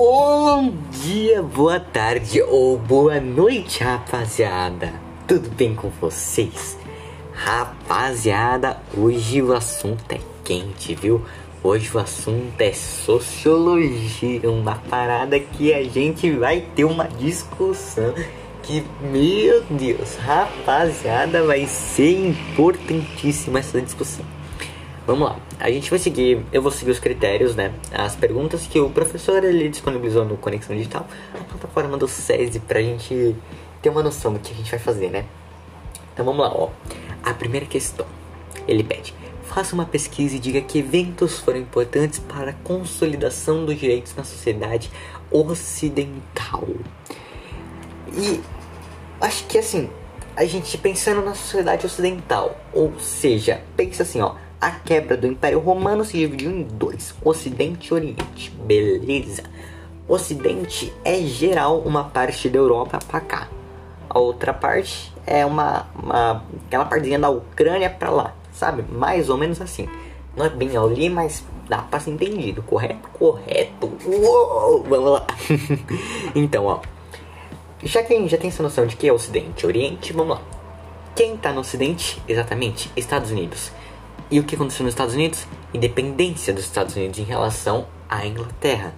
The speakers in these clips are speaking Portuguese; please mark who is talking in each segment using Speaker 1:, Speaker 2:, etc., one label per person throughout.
Speaker 1: Bom dia, boa tarde ou boa noite, rapaziada. Tudo bem com vocês? Rapaziada, hoje o assunto é quente, viu? Hoje o assunto é sociologia, uma parada que a gente vai ter uma discussão que, meu Deus, rapaziada, vai ser importantíssima essa discussão. Vamos lá, a gente vai seguir, eu vou seguir os critérios, né? As perguntas que o professor ele disponibilizou no Conexão Digital, a plataforma do SESI, pra gente ter uma noção do que a gente vai fazer, né? Então vamos lá, ó. A primeira questão, ele pede: faça uma pesquisa e diga que eventos foram importantes para a consolidação dos direitos na sociedade ocidental. E acho que assim, a gente pensando na sociedade ocidental, ou seja, pensa assim, ó a quebra do Império Romano se dividiu em dois: Ocidente e Oriente. Beleza. Ocidente é geral uma parte da Europa para cá. A outra parte é uma, uma aquela partezinha da Ucrânia para lá, sabe? Mais ou menos assim. Não é bem ali, mas dá para ser entendido, correto? Correto. Uou, vamos lá. então, ó. Já que a gente já tem essa noção de que é Ocidente Oriente, vamos lá. Quem tá no Ocidente? Exatamente, Estados Unidos. E o que aconteceu nos Estados Unidos? Independência dos Estados Unidos em relação à Inglaterra.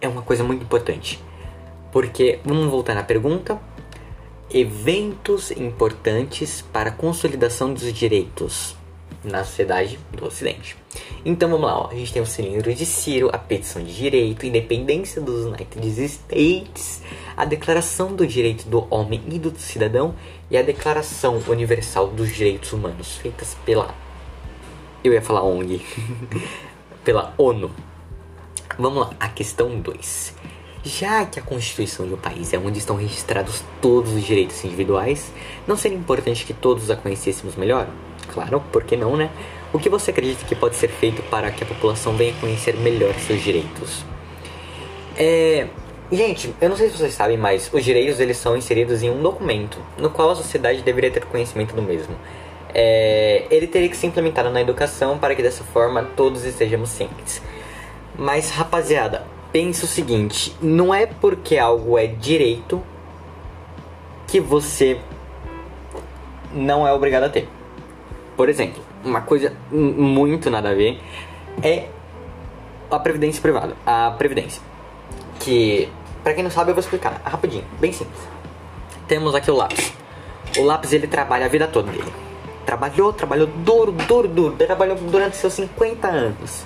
Speaker 1: É uma coisa muito importante. Porque, vamos voltar na pergunta: eventos importantes para a consolidação dos direitos na sociedade do Ocidente. Então vamos lá, ó. a gente tem o cilindro de Ciro, a petição de direito, independência dos United States, a declaração do direito do homem e do cidadão e a declaração universal dos direitos humanos, feitas pela eu ia falar ONG. Pela ONU. Vamos lá, a questão 2. Já que a Constituição de um país é onde estão registrados todos os direitos individuais, não seria importante que todos a conhecêssemos melhor? Claro, por que não, né? O que você acredita que pode ser feito para que a população venha conhecer melhor seus direitos? É, Gente, eu não sei se vocês sabem, mas os direitos eles são inseridos em um documento, no qual a sociedade deveria ter conhecimento do mesmo é, ele teria que ser implementado na educação para que dessa forma todos estejamos cientes. Mas, rapaziada, pense o seguinte: não é porque algo é direito que você não é obrigado a ter. Por exemplo, uma coisa muito nada a ver é a previdência privada. A previdência. Que, para quem não sabe, eu vou explicar rapidinho, bem simples. Temos aqui o lápis. O lápis ele trabalha a vida toda dele Trabalhou, trabalhou duro, duro, duro. Trabalhou durante seus 50 anos.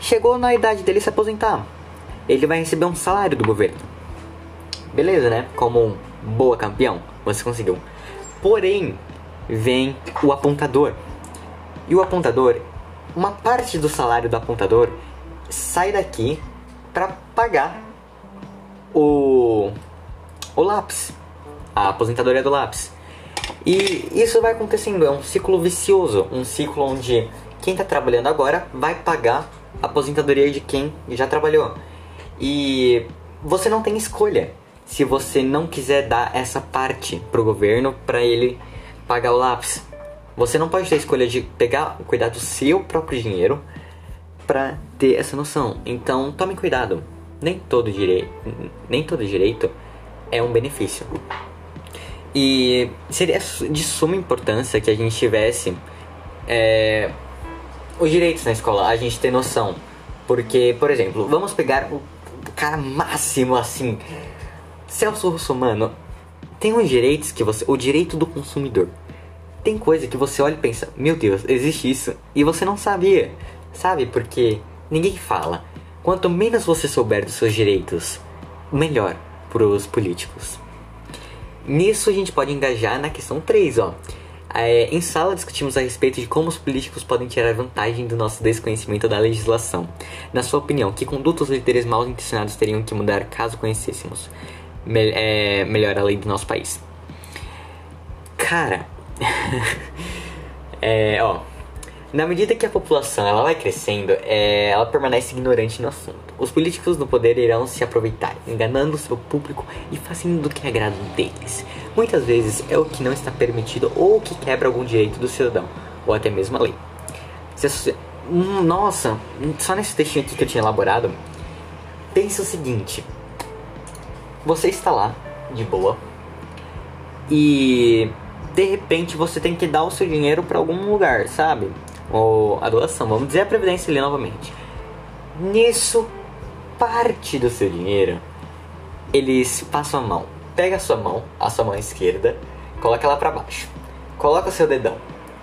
Speaker 1: Chegou na idade dele se aposentar. Ele vai receber um salário do governo. Beleza, né? Como um boa campeão, você conseguiu. Porém, vem o apontador. E o apontador, uma parte do salário do apontador sai daqui para pagar o o lápis, a aposentadoria do lápis. E isso vai acontecendo, é um ciclo vicioso, um ciclo onde quem está trabalhando agora vai pagar a aposentadoria de quem já trabalhou. E você não tem escolha se você não quiser dar essa parte pro governo para ele pagar o lápis. Você não pode ter escolha de pegar, cuidar do seu próprio dinheiro para ter essa noção. Então, tome cuidado. Nem todo direito, nem todo direito é um benefício. E seria de suma importância que a gente tivesse é, os direitos na escola, a gente ter noção. Porque, por exemplo, vamos pegar o cara máximo assim, Celso Russomano. Tem uns direitos que você. O direito do consumidor. Tem coisa que você olha e pensa, meu Deus, existe isso. E você não sabia. Sabe? Porque ninguém fala. Quanto menos você souber dos seus direitos, melhor para os políticos. Nisso a gente pode engajar na questão 3, ó. É, em sala discutimos a respeito de como os políticos podem tirar vantagem do nosso desconhecimento da legislação. Na sua opinião, que condutos os líderes mal intencionados teriam que mudar caso conhecêssemos me é, melhor a lei do nosso país? Cara, é, ó, na medida que a população ela vai crescendo, é, ela permanece ignorante no assunto. Os políticos no poder irão se aproveitar, enganando o seu público e fazendo do que agrada deles. Muitas vezes é o que não está permitido ou que quebra algum direito do cidadão, ou até mesmo a lei. Se hum, nossa, só nesse textinho aqui que eu tinha elaborado, Pensa o seguinte: você está lá, de boa, e de repente você tem que dar o seu dinheiro para algum lugar, sabe? Ou a doação, vamos dizer a previdência ali novamente. Nisso, parte do seu dinheiro, eles passam a mão. Pega a sua mão, a sua mão esquerda, coloca ela para baixo. Coloca o seu dedão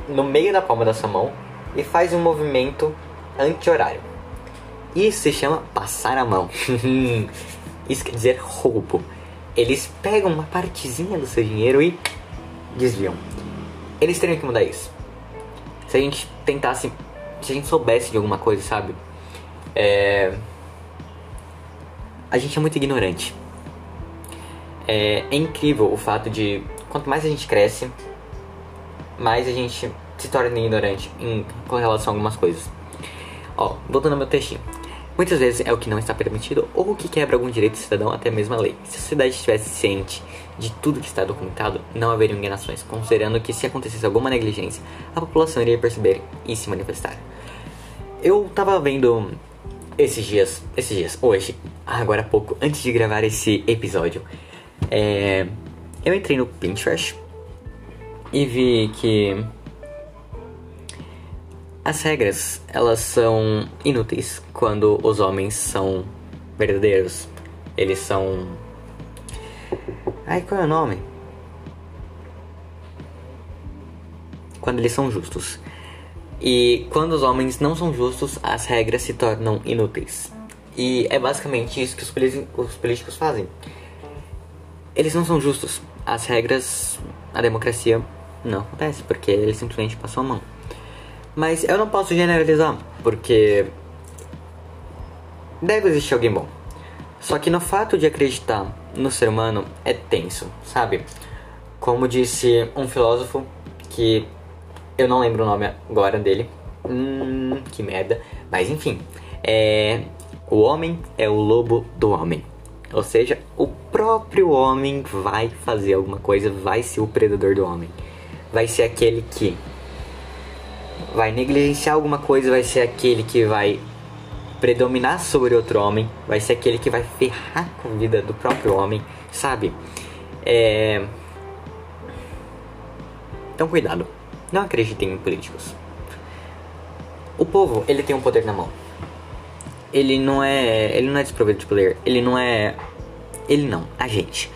Speaker 1: no meio da palma da sua mão e faz um movimento anti-horário. Isso se chama passar a mão. Isso quer dizer roubo. Eles pegam uma partezinha do seu dinheiro e desviam. Eles teriam que mudar isso. Se a gente tentasse, se a gente soubesse de alguma coisa, sabe? É... A gente é muito ignorante. É, é incrível o fato de quanto mais a gente cresce, mais a gente se torna ignorante em, com relação a algumas coisas. Ó, voltando ao meu textinho. Muitas vezes é o que não está permitido ou o que quebra algum direito do cidadão, até mesmo a lei. Se a sociedade estivesse ciente de tudo que está documentado, não haveria enganações, considerando que se acontecesse alguma negligência, a população iria perceber e se manifestar. Eu tava vendo esses dias, esses dias, hoje, agora há pouco, antes de gravar esse episódio, é, eu entrei no Pinterest e vi que as regras elas são inúteis quando os homens são verdadeiros. Eles são. Ai, qual é o nome? Quando eles são justos. E quando os homens não são justos, as regras se tornam inúteis. E é basicamente isso que os, os políticos fazem. Eles não são justos. As regras, a democracia não acontece, porque eles simplesmente passam a mão. Mas eu não posso generalizar, porque deve existir alguém bom. Só que no fato de acreditar no ser humano é tenso, sabe? Como disse um filósofo que eu não lembro o nome agora dele. Hum, que merda. Mas enfim, é o homem é o lobo do homem. Ou seja, o próprio homem vai fazer alguma coisa, vai ser o predador do homem. Vai ser aquele que vai negligenciar alguma coisa, vai ser aquele que vai predominar sobre outro homem, vai ser aquele que vai ferrar com a vida do próprio homem, sabe? É... Então cuidado, não acreditem em políticos. O povo, ele tem um poder na mão ele não é. Ele não é desprovido de poder. Ele não é. Ele não, a gente.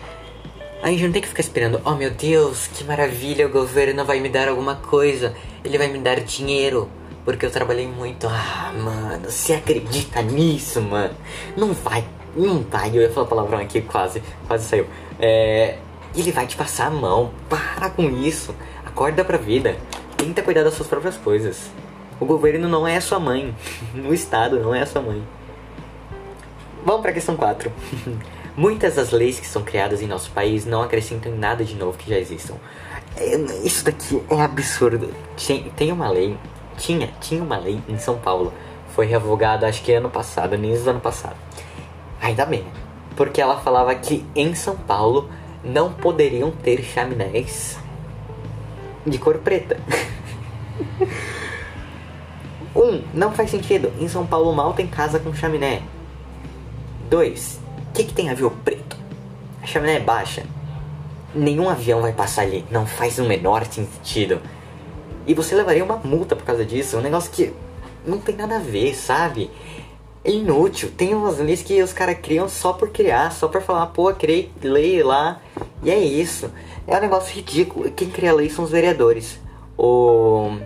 Speaker 1: A gente não tem que ficar esperando, oh meu Deus, que maravilha, o governo vai me dar alguma coisa. Ele vai me dar dinheiro. Porque eu trabalhei muito. Ah, mano, você acredita nisso, mano? Não vai, não vai. Eu ia falar palavrão aqui, quase, quase saiu. É. Ele vai te passar a mão. Para com isso. Acorda pra vida. Tenta cuidar das suas próprias coisas. O governo não é a sua mãe. O Estado não é a sua mãe. Vamos para a questão 4. Muitas das leis que são criadas em nosso país não acrescentam nada de novo que já existam. É, isso daqui é absurdo. Tem uma lei, tinha, tinha uma lei em São Paulo. Foi revogada acho que ano passado, início do ano passado. Ainda bem, porque ela falava que em São Paulo não poderiam ter chaminés de cor preta. Um, não faz sentido. Em São Paulo mal tem casa com chaminé. Dois, que, que tem a ver o preto? A chaminé é baixa. Nenhum avião vai passar ali. Não faz o menor sentido. E você levaria uma multa por causa disso. Um negócio que não tem nada a ver, sabe? É inútil. Tem umas leis que os caras criam só por criar, só por falar, pô, criei lei lá. E é isso. É um negócio ridículo. Quem cria lei são os vereadores. O.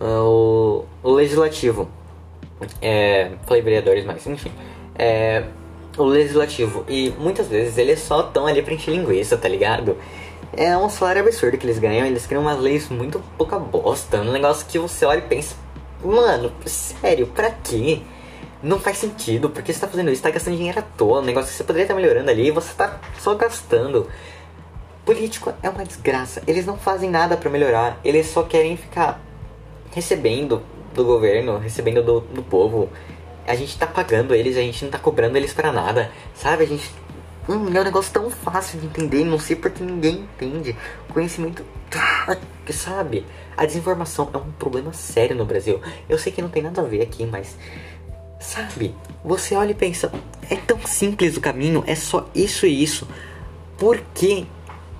Speaker 1: Ah, o, o legislativo. É, falei vereadores, mas enfim. É, o legislativo. E muitas vezes eles só estão ali pra encher linguiça, tá ligado? É um salário absurdo que eles ganham. Eles criam umas leis muito pouca bosta. Um negócio que você olha e pensa: Mano, sério, pra quê? Não faz sentido, porque você tá fazendo isso, tá gastando dinheiro à toa. Um negócio que você poderia estar melhorando ali e você tá só gastando. Político é uma desgraça. Eles não fazem nada para melhorar. Eles só querem ficar recebendo do governo, recebendo do, do povo. A gente tá pagando eles, a gente não tá cobrando eles para nada, sabe? A gente. Hum, é um negócio tão fácil de entender, não sei porque ninguém entende. Conhecimento. Sabe? A desinformação é um problema sério no Brasil. Eu sei que não tem nada a ver aqui, mas. Sabe? Você olha e pensa, é tão simples o caminho, é só isso e isso. Por que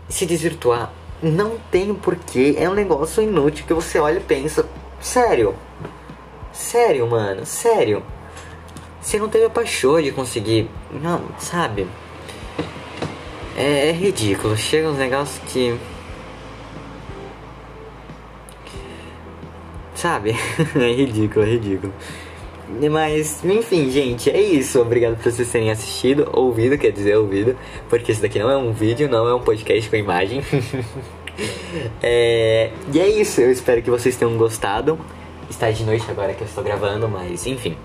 Speaker 1: se desvirtuar? Não tem porquê, é um negócio inútil que você olha e pensa, sério? Sério, mano, sério? Você não teve a paixão de conseguir. Não, sabe? É, é ridículo. Chega uns negócios que. Sabe? é ridículo, é ridículo. Mas, enfim, gente, é isso. Obrigado por vocês terem assistido, ouvido, quer dizer, ouvido, porque isso daqui não é um vídeo, não é um podcast com imagem. é, e é isso, eu espero que vocês tenham gostado. Está de noite agora que eu estou gravando, mas enfim.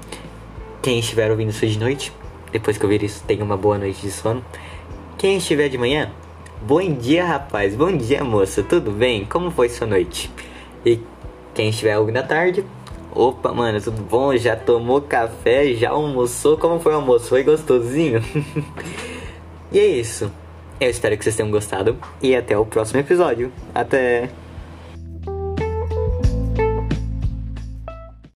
Speaker 1: Quem estiver ouvindo isso de noite, depois que eu vir isso, tenha uma boa noite de sono. Quem estiver de manhã, bom dia, rapaz. Bom dia, moça. Tudo bem? Como foi sua noite? E quem estiver ouvindo à tarde, opa, mano, tudo bom? Já tomou café? Já almoçou? Como foi o almoço? Foi gostosinho? e é isso. Eu espero que vocês tenham gostado e até o próximo episódio. Até!